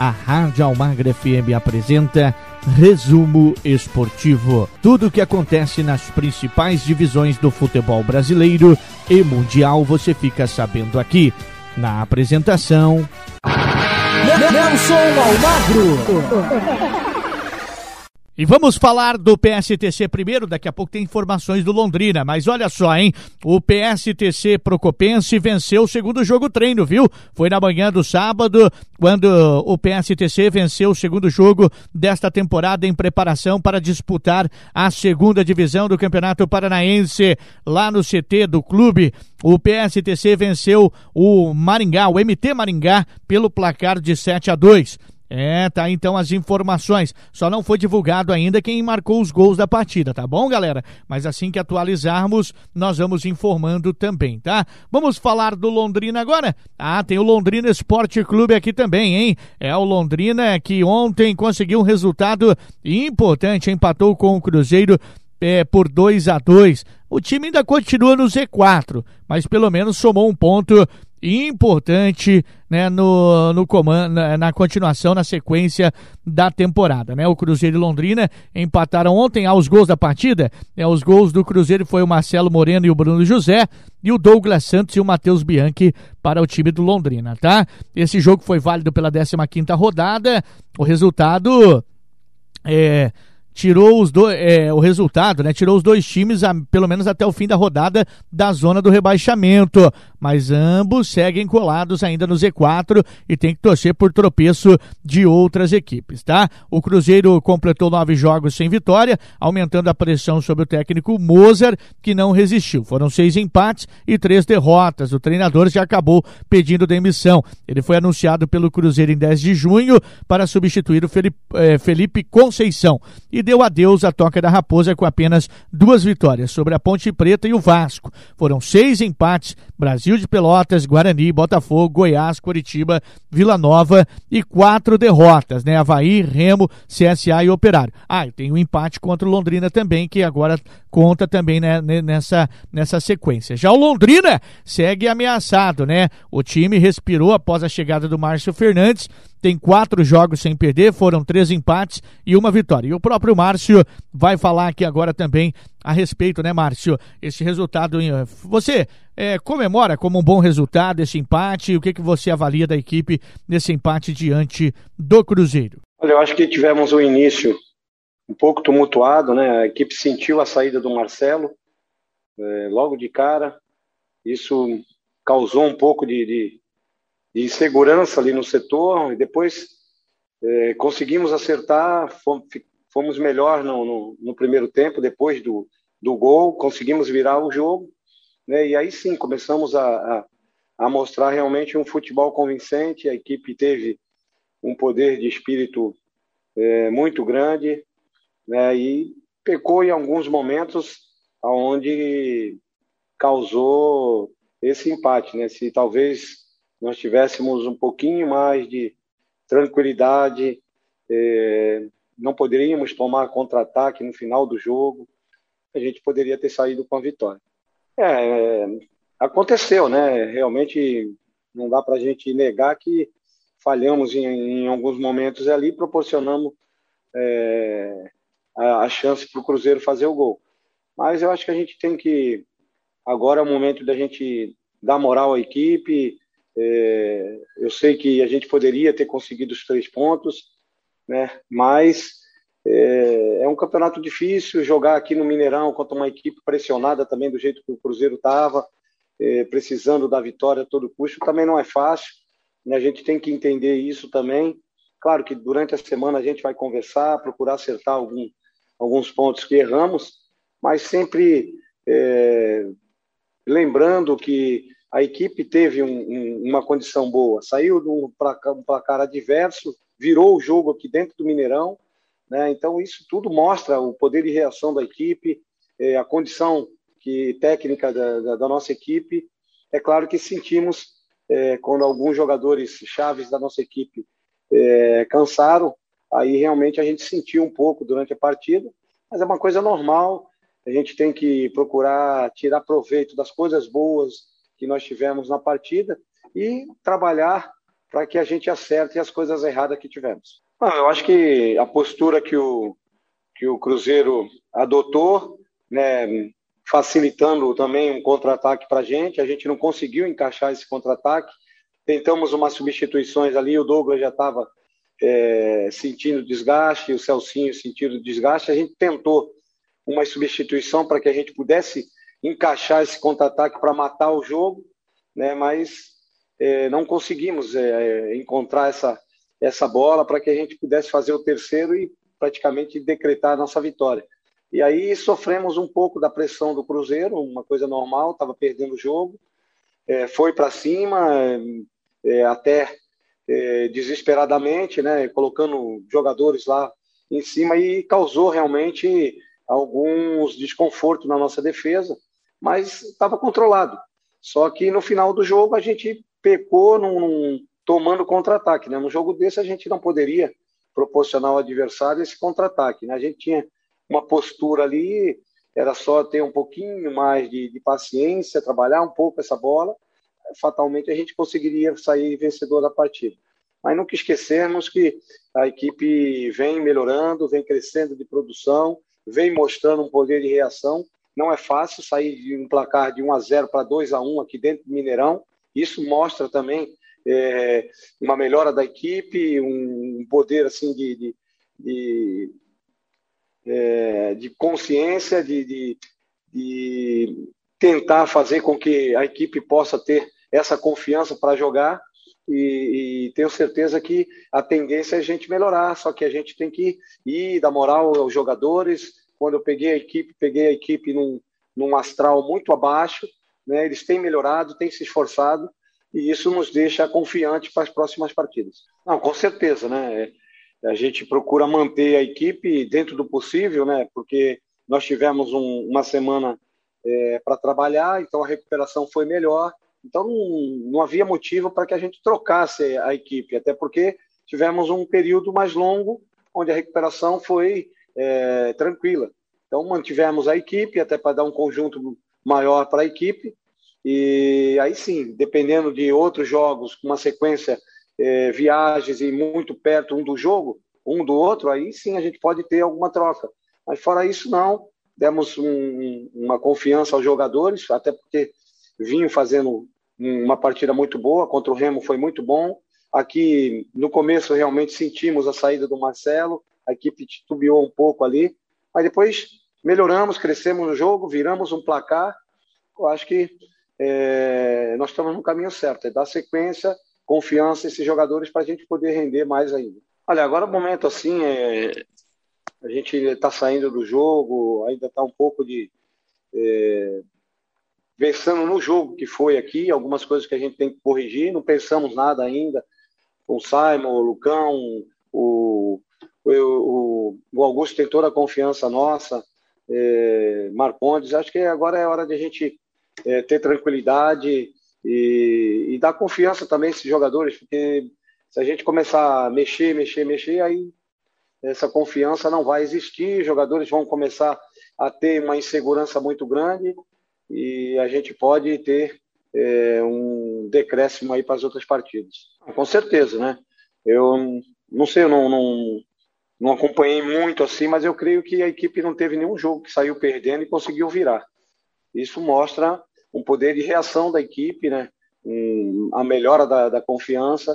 a Rádio Almagra FM apresenta Resumo Esportivo. Tudo o que acontece nas principais divisões do futebol brasileiro e mundial você fica sabendo aqui. Na apresentação. Nelson Almagro. E vamos falar do PSTC primeiro, daqui a pouco tem informações do Londrina, mas olha só, hein? O PSTC Procopense venceu o segundo jogo treino, viu? Foi na manhã do sábado, quando o PSTC venceu o segundo jogo desta temporada em preparação para disputar a segunda divisão do Campeonato Paranaense lá no CT do clube. O PSTC venceu o Maringá, o MT Maringá, pelo placar de 7 a 2. É, tá então as informações. Só não foi divulgado ainda quem marcou os gols da partida, tá bom, galera? Mas assim que atualizarmos, nós vamos informando também, tá? Vamos falar do Londrina agora? Ah, tem o Londrina Esporte Clube aqui também, hein? É o Londrina que ontem conseguiu um resultado importante, empatou com o Cruzeiro é, por 2 a 2 O time ainda continua no Z4, mas pelo menos somou um ponto importante né, no, no comando, na, continuação, na sequência da temporada. Né? O Cruzeiro e Londrina empataram ontem aos gols da partida. Né, os gols do Cruzeiro foi o Marcelo Moreno e o Bruno José, e o Douglas Santos e o Matheus Bianchi para o time do Londrina. tá? Esse jogo foi válido pela 15 rodada. O resultado é tirou os dois, é, o resultado, né? Tirou os dois times, a, pelo menos até o fim da rodada, da zona do rebaixamento. Mas ambos seguem colados ainda no Z4 e tem que torcer por tropeço de outras equipes, tá? O Cruzeiro completou nove jogos sem vitória, aumentando a pressão sobre o técnico Mozart, que não resistiu. Foram seis empates e três derrotas. O treinador já acabou pedindo demissão. Ele foi anunciado pelo Cruzeiro em 10 de junho para substituir o Felipe, é, Felipe Conceição. E e deu adeus à Toca da Raposa com apenas duas vitórias sobre a Ponte Preta e o Vasco. Foram seis empates: Brasil de Pelotas, Guarani, Botafogo, Goiás, Curitiba, Vila Nova e quatro derrotas, né? Havaí, Remo, CSA e Operário. Ah, e tem um empate contra o Londrina também, que agora conta também né, nessa, nessa sequência. Já o Londrina segue ameaçado, né? O time respirou após a chegada do Márcio Fernandes tem quatro jogos sem perder, foram três empates e uma vitória. E o próprio Márcio vai falar aqui agora também a respeito, né, Márcio? Esse resultado. Você é, comemora como um bom resultado esse empate? O que, que você avalia da equipe nesse empate diante do Cruzeiro? Olha, eu acho que tivemos um início um pouco tumultuado, né? A equipe sentiu a saída do Marcelo é, logo de cara. Isso causou um pouco de, de de segurança ali no setor, e depois é, conseguimos acertar, fomos, melhor no, no, no, primeiro tempo, depois do, do gol, conseguimos virar o jogo, né, e aí sim começamos a, a, a mostrar realmente um futebol convincente, a equipe teve um poder de espírito é, muito grande, né, e pecou em alguns momentos aonde causou esse empate, né? Se talvez nós tivéssemos um pouquinho mais de tranquilidade, é, não poderíamos tomar contra-ataque no final do jogo, a gente poderia ter saído com a vitória. É, aconteceu, né? Realmente não dá para a gente negar que falhamos em, em, alguns momentos ali, proporcionamos é, a, a, chance para o Cruzeiro fazer o gol. Mas eu acho que a gente tem que agora é o momento da gente dar moral à equipe, é, eu sei que a gente poderia ter conseguido os três pontos, né? mas é, é, um campeonato difícil jogar aqui no Mineirão contra uma equipe pressionada também do jeito que o Cruzeiro estava, é, precisando da vitória a todo custo, também não é fácil. Né? A gente tem que entender isso também. Claro que durante a semana a gente vai conversar, procurar acertar algum, alguns pontos que erramos, mas sempre é, lembrando que a equipe teve um, um, uma condição boa, saiu de um placar, adverso, virou o jogo aqui dentro do Mineirão, né? então isso tudo mostra o poder de reação da equipe, é, a condição que técnica da, da, da, nossa equipe. É claro que sentimos é, quando alguns jogadores chaves da nossa equipe é, cansaram, aí realmente a gente sentiu um pouco durante a partida, mas é uma coisa normal. A gente tem que procurar tirar proveito das coisas boas, que nós tivemos na partida e trabalhar para que a gente acerte as coisas erradas que tivemos. Não, eu acho que a postura que o, que o Cruzeiro adotou, né, facilitando também um contra-ataque para a gente, a gente não conseguiu encaixar esse contra-ataque, tentamos umas substituições ali, o Douglas já estava é, sentindo desgaste, o Celcinho sentindo desgaste, a gente tentou uma substituição para que a gente pudesse encaixar esse contra-ataque para matar o jogo, né, mas é, não conseguimos é, encontrar essa, essa bola para que a gente pudesse fazer o terceiro e praticamente decretar a nossa vitória. E aí sofremos um pouco da pressão do Cruzeiro, uma coisa normal, estava perdendo o jogo, é, foi para cima, é, até é, desesperadamente, né, colocando jogadores lá em cima e causou realmente alguns desconfortos na nossa defesa, mas estava controlado. Só que no final do jogo a gente pecou num, num tomando contra-ataque. Né? No jogo desse a gente não poderia proporcionar ao adversário esse contra-ataque. Né? A gente tinha uma postura ali, era só ter um pouquinho mais de, de paciência, trabalhar um pouco essa bola, fatalmente a gente conseguiria sair vencedor da partida. Mas nunca esquecermos que a equipe vem melhorando, vem crescendo de produção, vem mostrando um poder de reação. Não é fácil sair de um placar de 1 a 0 para 2 a 1 aqui dentro do Mineirão. Isso mostra também é, uma melhora da equipe, um poder assim de, de, de, é, de consciência, de, de, de tentar fazer com que a equipe possa ter essa confiança para jogar e, e, tenho certeza que a tendência é a gente melhorar, só que a gente tem que ir dar moral aos jogadores. Quando eu peguei a equipe, peguei a equipe num, num astral muito abaixo, né? eles têm melhorado, têm se esforçado, e isso nos deixa confiante para as próximas partidas. Não, com certeza, né? A gente procura manter a equipe dentro do possível, né? Porque nós tivemos um, uma semana é, para trabalhar, então a recuperação foi melhor. Então não, não havia motivo para que a gente trocasse a equipe, até porque tivemos um período mais longo onde a recuperação foi é, tranquila. Então mantivemos a equipe até para dar um conjunto maior para a equipe e aí sim, dependendo de outros jogos, com uma sequência, é, viagens e muito perto um do jogo, um do outro, aí sim a gente pode ter alguma troca. Mas fora isso, não. Demos um, uma confiança aos jogadores, até porque vinham fazendo uma partida muito boa, contra o Remo foi muito bom. Aqui, no começo, realmente sentimos a saída do Marcelo, a equipe titubeou um pouco ali, mas depois melhoramos, crescemos no jogo, viramos um placar. Eu acho que é, nós estamos no caminho certo, é dar sequência, confiança esses jogadores para a gente poder render mais ainda. Olha, agora o momento assim, é, a gente está saindo do jogo, ainda está um pouco de. É, pensando no jogo que foi aqui, algumas coisas que a gente tem que corrigir, não pensamos nada ainda. Com o Simon, o Lucão, o, o, o, Augusto tem toda a confiança nossa, é, Marcondes, acho que agora é hora de a gente é, ter tranquilidade e, e, dar confiança também a esses jogadores, porque se a gente começar a mexer, mexer, mexer, aí essa confiança não vai existir, jogadores vão começar a ter uma insegurança muito grande e a gente pode ter é, um decréscimo aí para as outras partidas. Com certeza, né? Eu não sei, eu não, não, não acompanhei muito assim, mas eu creio que a equipe não teve nenhum jogo que saiu perdendo e conseguiu virar. Isso mostra um poder de reação da equipe, né? Um, a melhora da, da, confiança.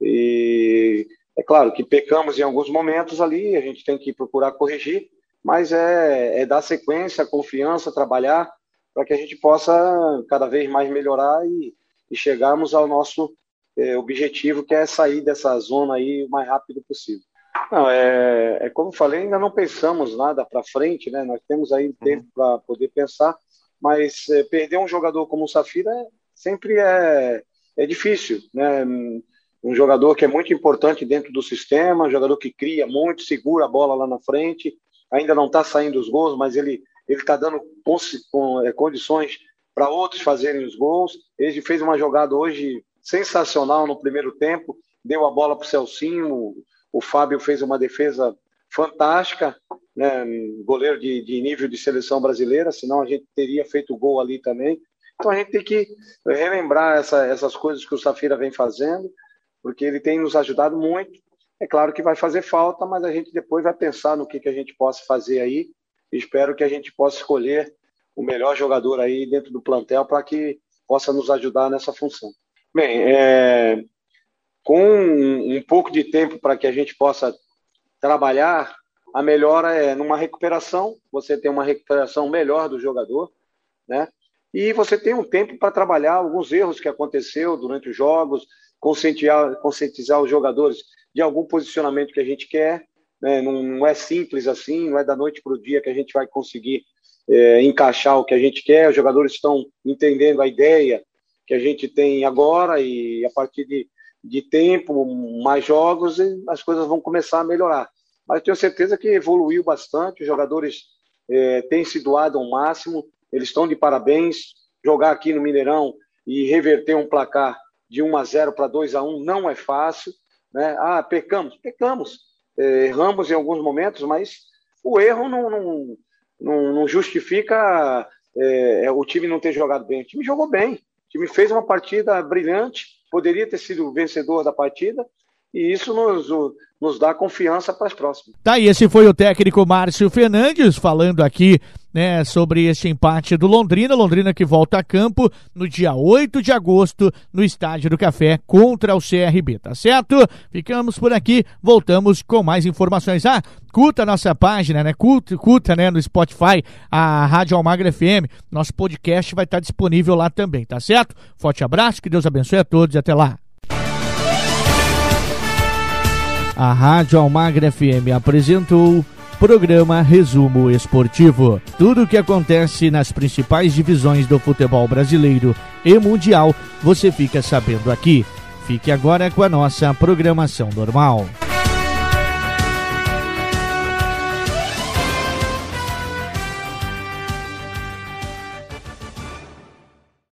E é claro que pecamos em alguns momentos ali, a gente tem que procurar corrigir, mas é, é dar sequência, confiança, trabalhar para que a gente possa cada vez mais melhorar e, e chegarmos ao nosso é, objetivo, que é sair dessa zona aí o mais rápido possível. Não, é, é como falei, ainda não pensamos nada para frente, né? Nós temos aí tempo para poder pensar, mas é, perder um jogador como o Safira sempre é, é difícil, né? Um jogador que é muito importante dentro do sistema, um jogador que cria muito, segura a bola lá na frente, ainda não está saindo os gols, mas ele ele está dando é, condições para outros fazerem os gols. Ele fez uma jogada hoje sensacional no primeiro tempo, deu a bola para o Celcinho, o Fábio fez uma defesa fantástica, né, goleiro de, de, nível de seleção brasileira, senão a gente teria feito gol ali também. Então a gente tem que relembrar essa, essas coisas que o Safira vem fazendo, porque ele tem nos ajudado muito. É claro que vai fazer falta, mas a gente depois vai pensar no que, que a gente possa fazer aí. Espero que a gente possa escolher o melhor jogador aí dentro do plantel para que possa nos ajudar nessa função. Bem, é, com um pouco de tempo para que a gente possa trabalhar, a melhora é numa recuperação, você tem uma recuperação melhor do jogador, né? E você tem um tempo para trabalhar alguns erros que aconteceu durante os jogos, conscientizar, conscientizar os jogadores de algum posicionamento que a gente quer. Né? Não, não, é simples assim, não é da noite para o dia que a gente vai conseguir é, encaixar o que a gente quer. Os jogadores estão entendendo a ideia que a gente tem agora e a partir de, de tempo, mais jogos, as coisas vão começar a melhorar. Mas tenho certeza que evoluiu bastante, os jogadores é, têm se doado ao máximo, eles estão de parabéns. Jogar aqui no Mineirão e reverter um placar de 1 a 0 para 2 a 1 não é fácil. Né? Ah, pecamos, pecamos. É, erramos em alguns momentos, mas o erro não, não, não, não justifica é, é, o time não ter jogado bem. O time jogou bem. O time fez uma partida brilhante, poderia ter sido o vencedor da partida, e isso nos, nos dá confiança para as próximas. Tá, e esse foi o técnico Márcio Fernandes falando aqui né, sobre este empate do Londrina. Londrina que volta a campo no dia 8 de agosto no Estádio do Café contra o CRB, tá certo? Ficamos por aqui, voltamos com mais informações. Ah, curta a nossa página, né? Curta, curta né, no Spotify, a Rádio Almagra FM. Nosso podcast vai estar disponível lá também, tá certo? Forte abraço, que Deus abençoe a todos e até lá. A Rádio Almagra FM apresentou programa Resumo Esportivo. Tudo o que acontece nas principais divisões do futebol brasileiro e mundial, você fica sabendo aqui. Fique agora com a nossa programação normal.